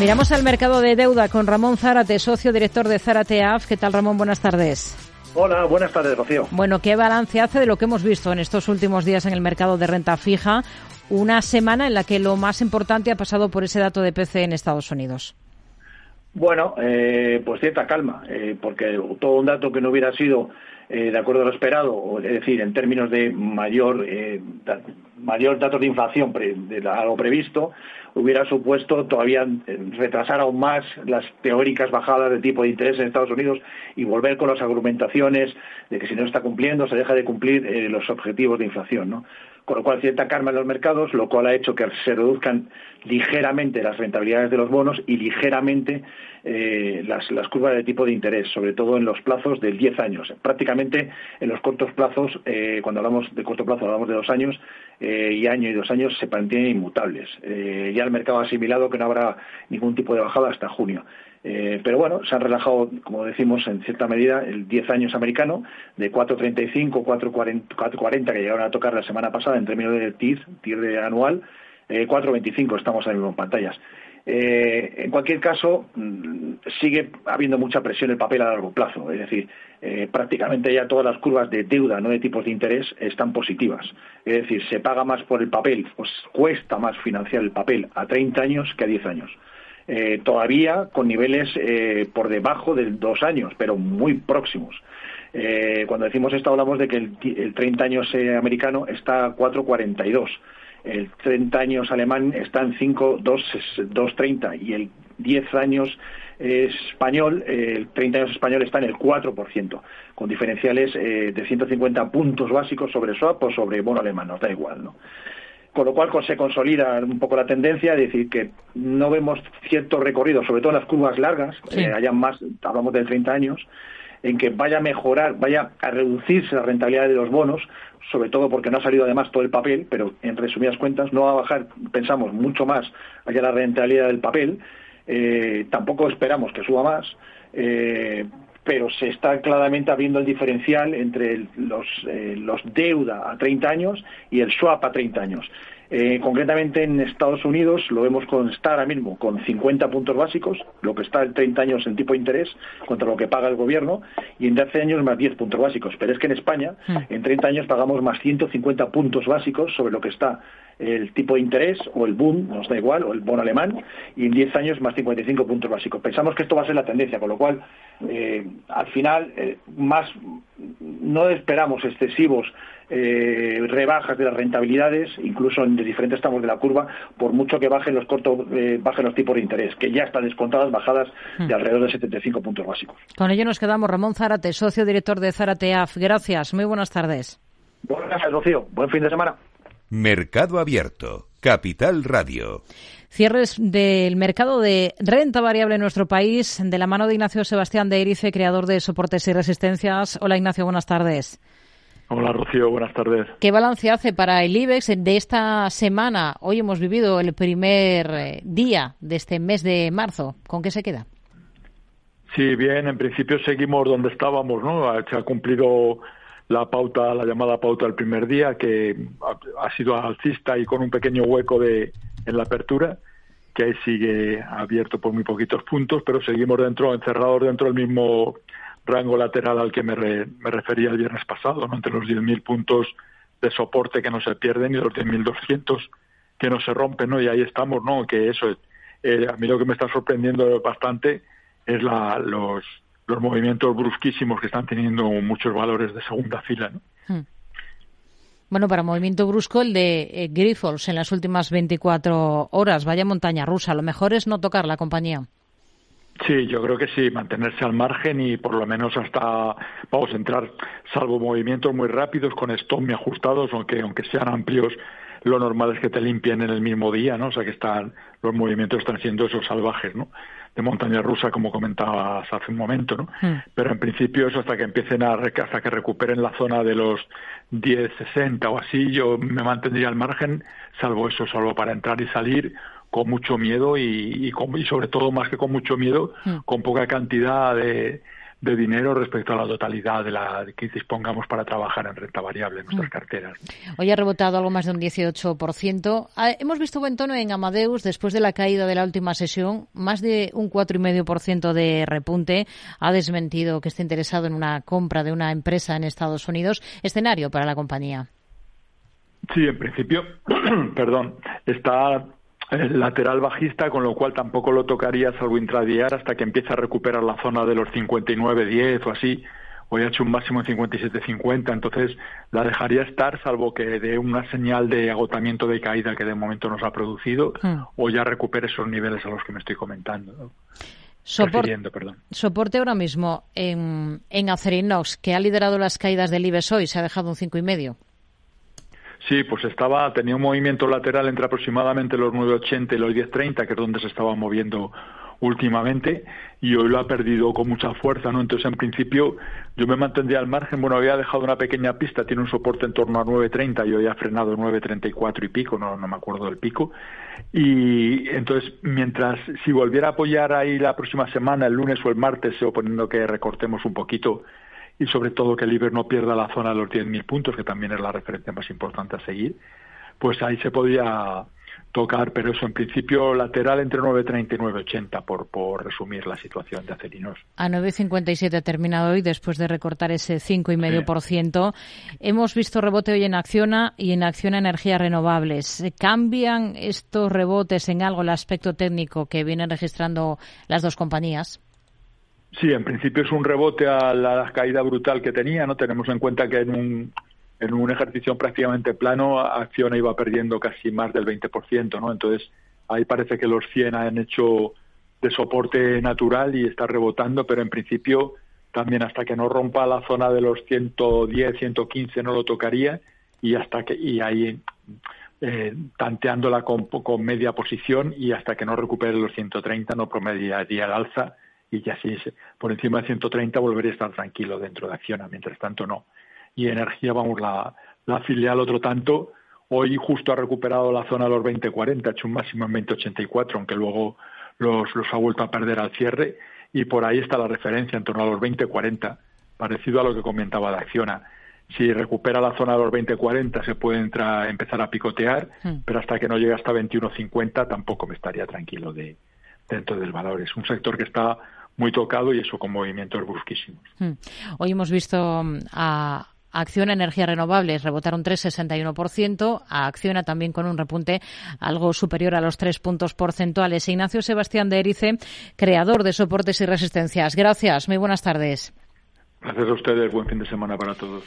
Miramos al mercado de deuda con Ramón Zárate, socio director de Zárate AF. ¿Qué tal, Ramón? Buenas tardes. Hola, buenas tardes, Rocío. Bueno, ¿qué balance hace de lo que hemos visto en estos últimos días en el mercado de renta fija? Una semana en la que lo más importante ha pasado por ese dato de PC en Estados Unidos. Bueno, eh, pues cierta calma, eh, porque todo un dato que no hubiera sido eh, de acuerdo a lo esperado, es decir, en términos de mayor, mayor datos de inflación de algo previsto, hubiera supuesto todavía retrasar aún más las teóricas bajadas de tipo de interés en Estados Unidos y volver con las argumentaciones de que si no está cumpliendo se deja de cumplir los objetivos de inflación. ¿no? Con lo cual cierta calma en los mercados, lo cual ha hecho que se reduzcan ligeramente las rentabilidades de los bonos y ligeramente eh, las, curvas de tipo de interés, sobre todo en los plazos de 10 años. Prácticamente en los cortos plazos, eh, cuando hablamos de corto plazo, hablamos de dos años, eh, y año y dos años se mantienen inmutables. ya el mercado ha asimilado que no habrá ningún tipo de bajada hasta junio. Pero bueno, se han relajado, como decimos, en cierta medida el 10 años americano, de 4.35, 4.40 que llegaron a tocar la semana pasada en términos de TIR, TIR anual, eh, 4.25 estamos ahora mismo en pantallas. Eh, en cualquier caso, mm, sigue habiendo mucha presión el papel a largo plazo, es decir, eh, prácticamente ya todas las curvas de deuda, no de tipos de interés, están positivas. Es decir, se paga más por el papel, pues cuesta más financiar el papel a 30 años que a 10 años. Eh, todavía con niveles por debajo de dos años, pero muy próximos. Eh, cuando decimos esto hablamos de que el, 30 años americano está a 4,42, el 30 años alemán está en 5,230 y el 10 años español, el 30 años español está en el 4%, con diferenciales de 150 puntos básicos sobre swap o sobre bono alemán, nos da igual, ¿no? con lo cual se consolida un poco la tendencia, es decir, que no vemos cierto recorrido, sobre todo en las curvas largas, eh, hayan más, hablamos de 30 años, en que vaya a mejorar, vaya a reducirse la rentabilidad de los bonos, sobre todo porque no ha salido además todo el papel, pero en resumidas cuentas no va a bajar, pensamos, mucho más allá la rentabilidad del papel, eh, tampoco esperamos que suba más, eh, pero se está claramente abriendo el diferencial entre los, eh, los deuda a 30 años y el swap a 30 años. Eh, concretamente en Estados Unidos lo vemos con está ahora mismo con 50 puntos básicos, lo que está el 30 años en tipo de interés contra lo que paga el gobierno, y en 10 años más 10 puntos básicos. Pero es que en España hmm. en 30 años pagamos más 150 puntos básicos sobre lo que está el tipo de interés o el boom, nos da igual, o el bono alemán, y en 10 años más 55 puntos básicos. Pensamos que esto va a ser la tendencia, con lo cual, eh, al final, eh, más no esperamos excesivos eh, rebajas de las rentabilidades, incluso en diferentes tramos de la curva, por mucho que bajen los cortos, bajen los tipos de interés, que ya están descontadas bajadas de hmm. alrededor de 75 puntos básicos. Con ello nos quedamos. Ramón Zárate, socio director de Zárate AF. Gracias. Muy buenas tardes. Buenas tardes, Rocío. Buen fin de semana. Mercado Abierto, Capital Radio. Cierres del mercado de renta variable en nuestro país, de la mano de Ignacio Sebastián de Erice, creador de Soportes y Resistencias. Hola Ignacio, buenas tardes. Hola Rocío, buenas tardes. ¿Qué balance hace para el IBEX de esta semana? Hoy hemos vivido el primer eh, día de este mes de marzo. ¿Con qué se queda? Sí, bien, en principio seguimos donde estábamos, ¿no? Se ha cumplido la pauta, la llamada pauta del primer día, que ha, sido alcista y con un pequeño hueco de, en la apertura, que ahí sigue abierto por muy poquitos puntos, pero seguimos dentro, encerrados dentro del mismo rango lateral al que me, me refería el viernes pasado, ¿no? entre los 10.000 puntos de soporte que no se pierden y los 10.200 que no se rompen, ¿no? Y ahí estamos, ¿no? Que eso, eh, a mí lo que me está sorprendiendo bastante es la, los, los movimientos brusquísimos que están teniendo muchos valores de segunda fila. ¿no? Hmm. Bueno, para movimiento brusco el de eh, Grifols en las últimas 24 horas. Vaya montaña rusa. Lo mejor es no tocar la compañía. Sí, yo creo que sí, mantenerse al margen y por lo menos hasta, vamos a entrar, salvo movimientos muy rápidos con stop muy ajustados, aunque, aunque sean amplios, lo normal es que te limpien en el mismo día, ¿no? O sea que están, los movimientos están siendo esos salvajes, ¿no? de montaña rusa, como comentabas hace un momento, ¿no? Hmm. Pero en principio eso hasta que empiecen a hasta que recuperen la zona de los 10, 60 o así, yo me mantendría al margen, salvo eso, salvo para entrar y salir con mucho miedo y, y, sobre todo más que con mucho miedo, hmm. con poca cantidad de, de dinero respecto a la totalidad de la que dispongamos para trabajar en renta variable en nuestras mm. carteras. Hoy ha rebotado algo más de un 18%. Ah, hemos visto buen tono en Amadeus después de la caída de la última sesión, más de un 4,5% de repunte. Ha desmentido que esté interesado en una compra de una empresa en Estados Unidos. Escenario para la compañía. Sí, en principio, perdón, está el lateral bajista, con lo cual tampoco lo tocaría salvo intradiar hasta que empiece a recuperar la zona de los 59-10 o así. Hoy ha hecho un máximo de 57-50, entonces la dejaría estar salvo que dé una señal de agotamiento de caída que de momento nos ha producido hmm. o ya recupere esos niveles a los que me estoy comentando. soporte ahora mismo en, en Acerinox, que ha liderado las caídas del IBEX hoy, se ha dejado un 5,5. Sí, pues estaba, tenía un movimiento lateral entre aproximadamente los 9.80 y los 10.30, que es donde se estaba moviendo últimamente, y hoy lo ha perdido con mucha fuerza, ¿no? Entonces, en principio, yo me mantendría al margen, bueno, había dejado una pequeña pista, tiene un soporte en torno a 9.30 y hoy ha frenado 9.34 y pico, no, no me acuerdo del pico, y entonces, mientras, si volviera a apoyar ahí la próxima semana, el lunes o el martes, suponiendo que recortemos un poquito y sobre todo que el Iber no pierda la zona de los 10.000 puntos, que también es la referencia más importante a seguir, pues ahí se podía tocar, pero eso en principio lateral entre 9.30 y 9.80 por, por resumir la situación de Acerinos. A 9.57 ha terminado hoy después de recortar ese 5,5%. Hemos visto rebote hoy en Acciona y en Acciona Energías Renovables. ¿Cambian estos rebotes en algo el aspecto técnico que vienen registrando las dos compañías? Sí, en principio es un rebote a la caída brutal que tenía, ¿no? Tenemos en cuenta que en un, en un ejercicio prácticamente plano, Acciona iba perdiendo casi más del 20%, ¿no? Entonces, ahí parece que los 100 han hecho de soporte natural y está rebotando, pero en principio también hasta que no rompa la zona de los 110, 115 no lo tocaría y hasta que y ahí eh, tanteándola con, con media posición y hasta que no recupere los 130 no promediaría el alza y ya si por encima de 130 volvería a estar tranquilo dentro de Acciona, mientras tanto no. Y energía, vamos, la, la filial otro tanto, hoy justo ha recuperado la zona de los 20-40, ha hecho un máximo en 20-84, aunque luego los, los ha vuelto a perder al cierre, y por ahí está la referencia en torno a los 20-40, parecido a lo que comentaba de Acciona. Si recupera la zona de los 20-40 se puede entrar, empezar a picotear, hmm. pero hasta que no llegue hasta 21-50 tampoco me estaría tranquilo de, dentro del valor. Es un sector que está muy tocado y eso con movimientos brusquísimos. Hmm. Hoy hemos visto mm, a Acciona Energías Renovables rebotar un 3,61%, a Acciona también con un repunte algo superior a los 3 puntos porcentuales. Ignacio Sebastián de Erice, creador de soportes y resistencias. Gracias, muy buenas tardes. Gracias a ustedes, buen fin de semana para todos.